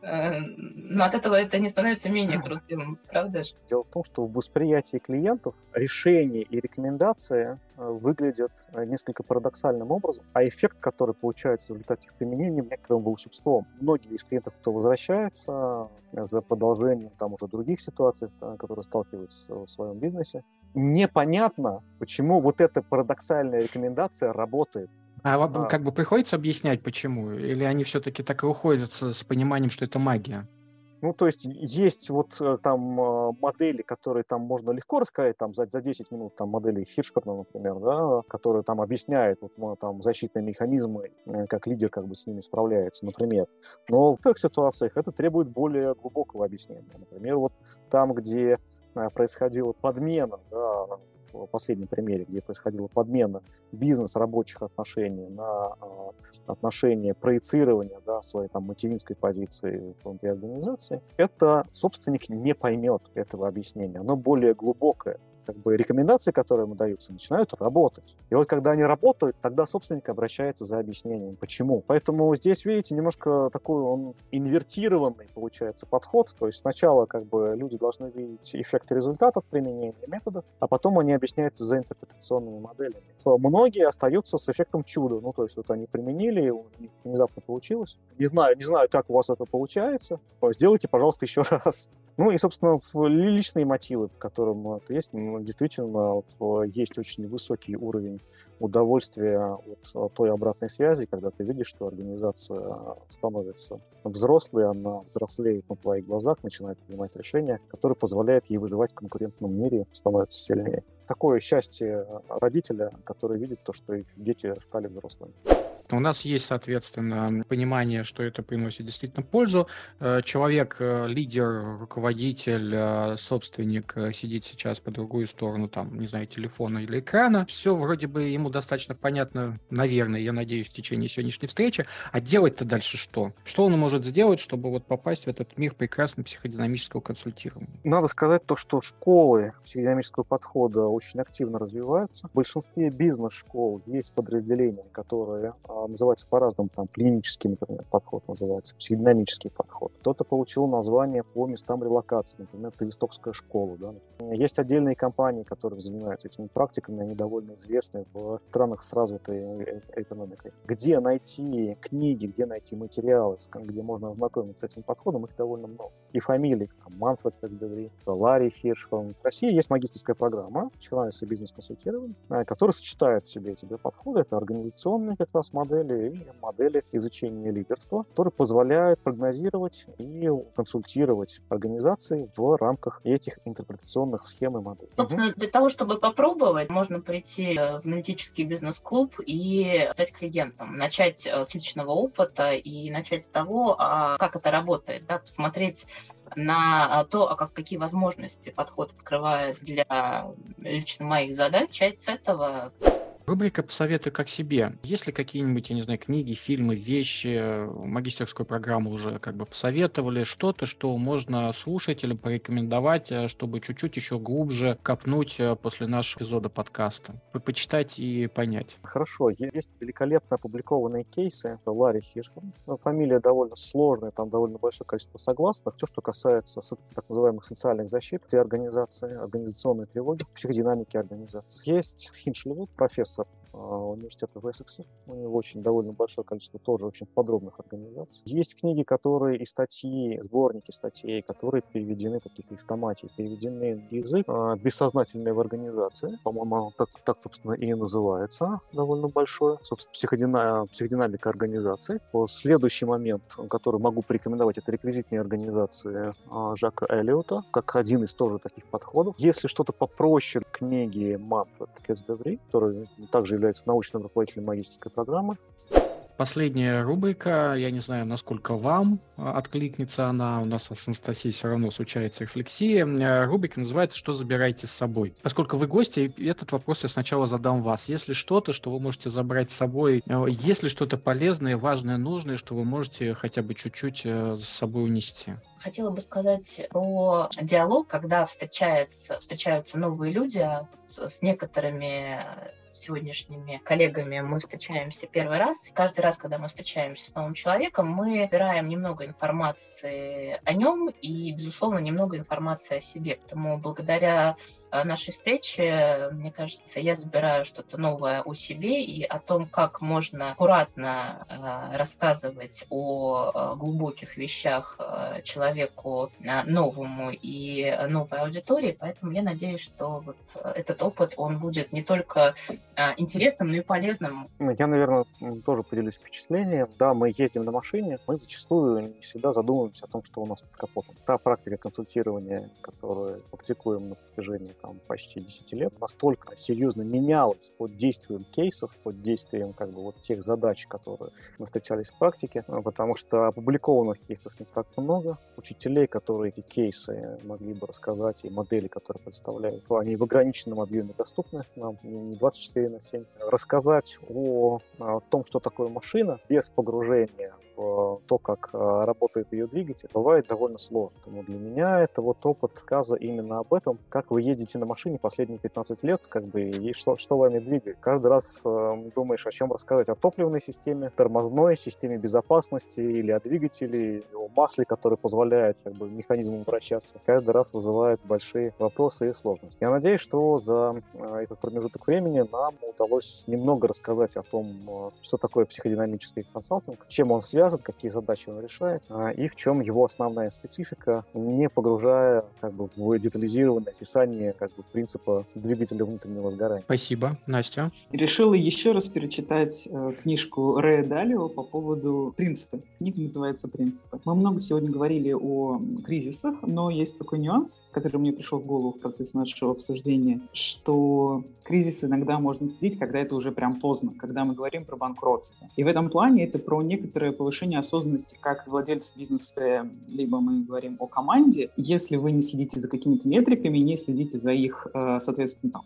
Э, но от этого это не становится менее крутым, правда же? Дело в том, что в восприятии клиентов решения и рекомендации э, выглядят э, несколько парадоксальным образом, а эффект, который получается в результате их применения, некоторым волшебством. Многие из клиентов, кто возвращается за продолжением там уже других ситуаций, которые сталкиваются в своем бизнесе, непонятно, почему вот эта парадоксальная рекомендация работает. А, а как бы приходится объяснять, почему? Или они все-таки так и уходят с, пониманием, что это магия? Ну, то есть есть вот э, там э, модели, которые там можно легко рассказать, там за, за 10 минут, там модели Хиршкорна, например, да, которые там объясняют вот, там защитные механизмы, э, как лидер как бы с ними справляется, например. Но в таких ситуациях это требует более глубокого объяснения. Например, вот там, где происходила подмена да, в последнем примере, где происходила подмена бизнес-рабочих отношений на а, отношения проецирования да, своей там, материнской позиции внутри организации, это собственник не поймет этого объяснения. Оно более глубокое как бы рекомендации, которые ему даются, начинают работать. И вот когда они работают, тогда собственник обращается за объяснением, почему. Поэтому здесь, видите, немножко такой он инвертированный получается подход. То есть сначала как бы люди должны видеть эффект результатов применения методов, а потом они объясняются за интерпретационными моделями. Многие остаются с эффектом чуда. Ну, то есть вот они применили, у них внезапно получилось. Не знаю, не знаю, как у вас это получается. Сделайте, пожалуйста, еще раз. Ну и, собственно, личные мотивы, по которым это есть, ну, действительно есть очень высокий уровень удовольствия от той обратной связи, когда ты видишь, что организация становится взрослой, она взрослеет на твоих глазах, начинает принимать решения, которые позволяют ей выживать в конкурентном мире, становится сильнее. Такое счастье родителя, который видит то, что их дети стали взрослыми. У нас есть, соответственно, понимание, что это приносит действительно пользу. Э, человек, э, лидер, руководитель, э, собственник сидит сейчас по другую сторону, там, не знаю, телефона или экрана. Все вроде бы ему достаточно понятно, наверное, я надеюсь, в течение сегодняшней встречи. А делать-то дальше что? Что он может сделать, чтобы вот попасть в этот мир прекрасного психодинамического консультирования? Надо сказать то, что школы психодинамического подхода очень активно развиваются. В большинстве бизнес-школ есть подразделения, которые называется по-разному, там клинический, например, подход называется, психодинамический подход. Кто-то получил название по местам релокации, например, Тавистокская школа. Да? Есть отдельные компании, которые занимаются этими практиками, они довольно известны в странах с развитой э, э, экономикой. Где найти книги, где найти материалы, где можно ознакомиться с этим подходом, их довольно много. И фамилии, там, Манфред Пецдеври, Ларри Хиршхолм. В России есть магистрская программа и бизнес-консультирование, э, которая сочетает в себе эти подходы. Это организационные как раз модели, модели и модели изучения лидерства, которые позволяют прогнозировать и консультировать организации в рамках этих интерпретационных схем и моделей. Собственно, для того, чтобы попробовать, можно прийти в аналитический бизнес-клуб и стать клиентом, начать э, с личного опыта и начать с того, а как это работает, да, посмотреть на то, а как, какие возможности подход открывает для лично моих задач, начать с этого. Рубрика «Посоветуй как себе». Есть ли какие-нибудь, я не знаю, книги, фильмы, вещи, магистерскую программу уже как бы посоветовали, что-то, что можно слушать или порекомендовать, э, чтобы чуть-чуть еще глубже копнуть э, после нашего эпизода подкаста? Почитать и понять. Хорошо. Есть великолепно опубликованные кейсы. Ларри Хиршман. Ну, фамилия довольно сложная, там довольно большое количество согласных. Все, что касается так называемых социальных защит при организации, организационной тревоги, психодинамики организации. Есть Хиншлевуд, профессор университета в Эссексе. У него очень довольно большое количество тоже очень подробных организаций. Есть книги, которые и статьи, сборники статей, которые переведены, какие-то истоматии, переведены на язык, а, бессознательные в организации. По-моему, так, так, собственно, и называется довольно большое. Собственно, психодина... психодинамика организации. Следующий момент, который могу порекомендовать, это реквизитные организации а, Жака Эллиота, как один из тоже таких подходов. Если что-то попроще, книги Манфред Кетсдеври, который также является научным руководителем магистрской программы. Последняя рубрика, я не знаю, насколько вам а, откликнется она, у нас с Анастасией все равно случается рефлексия. Э, рубрика называется «Что забираете с собой?». Поскольку вы гости, этот вопрос я сначала задам вас. Если что-то, что вы можете забрать с собой, э, если что-то полезное, важное, нужное, что вы можете хотя бы чуть-чуть э, с собой унести? Хотела бы сказать про диалог, когда встречаются, встречаются новые люди, а с некоторыми сегодняшними коллегами мы встречаемся первый раз. Каждый раз, когда мы встречаемся с новым человеком, мы собираем немного информации о нем и, безусловно, немного информации о себе. Поэтому благодаря нашей встречи, мне кажется, я забираю что-то новое о себе и о том, как можно аккуратно э, рассказывать о э, глубоких вещах человеку новому и новой аудитории. Поэтому я надеюсь, что вот этот опыт, он будет не только интересным, но и полезным. Ну, я, наверное, тоже поделюсь впечатлением. Да, мы ездим на машине, мы зачастую не всегда задумываемся о том, что у нас под капотом. Та практика консультирования, которую практикуем на протяжении там, почти 10 лет, настолько серьезно менялась под действием кейсов, под действием как бы вот тех задач, которые мы встречались в практике, э, потому что опубликованных кейсов не так много. Учителей, которые эти кейсы могли бы рассказать, и модели, которые представляют, они в ограниченном объеме доступны нам, не 24 на 7. Рассказать о, о том, что такое машина, без погружения в то, как э, работает ее двигатель, бывает довольно сложно. Поэтому для меня это вот опыт сказа именно об этом, как вы ездите на машине последние 15 лет, как бы, и что, что вами двигает. Каждый раз э, думаешь, о чем рассказать, о топливной системе, тормозной системе безопасности или о двигателе, о масле, который позволяет как бы, механизму вращаться. Каждый раз вызывает большие вопросы и сложности. Я надеюсь, что за э, этот промежуток времени нам удалось немного рассказать о том, э, что такое психодинамический консалтинг, чем он связан, какие задачи он решает, э, и в чем его основная специфика, не погружая как бы, в детализированное описание как бы, принципа двигателя внутреннего сгорания. Спасибо. Настя? Решила еще раз перечитать э, книжку Рэя Далио по поводу принципа. Книга называется «Принципы». Мы много сегодня говорили о кризисах, но есть такой нюанс, который мне пришел в голову в процессе нашего обсуждения, что кризис иногда можно следить, когда это уже прям поздно, когда мы говорим про банкротство. И в этом плане это про некоторое повышение осознанности как владельца бизнеса, либо мы говорим о команде. Если вы не следите за какими-то метриками, не следите за их, э, соответственно, там,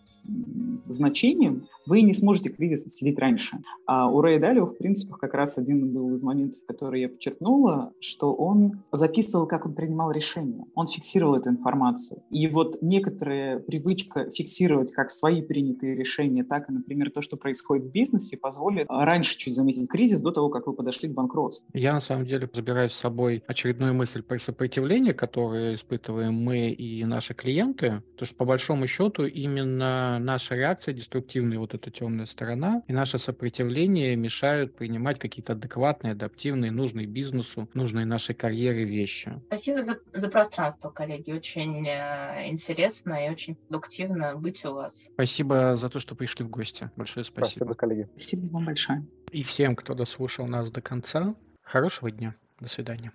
значением, вы не сможете кризис отследить раньше. А у Рэя Далио в принципе, как раз один был из моментов, который я подчеркнула, что он записывал, как он принимал решения. Он фиксировал эту информацию. И вот некоторая привычка фиксировать как свои принятые решения, так и, например, то, что происходит в бизнесе, позволит раньше чуть заметить кризис до того, как вы подошли к банкротству. Я, на самом деле, забираю с собой очередную мысль про сопротивление, которое испытываем мы и наши клиенты, то что, по большому счету, именно наша реакция деструктивная, вот эта темная сторона, и наше сопротивление мешают принимать какие-то адекватные, адаптивные, нужные бизнесу, нужные нашей карьере вещи. Спасибо за, за пространство, коллеги. Очень э, интересно и очень продуктивно быть у вас. Спасибо за то, что пришли в гости. Большое спасибо. Спасибо, коллеги. Спасибо вам большое. И всем, кто дослушал нас до конца, хорошего дня. До свидания.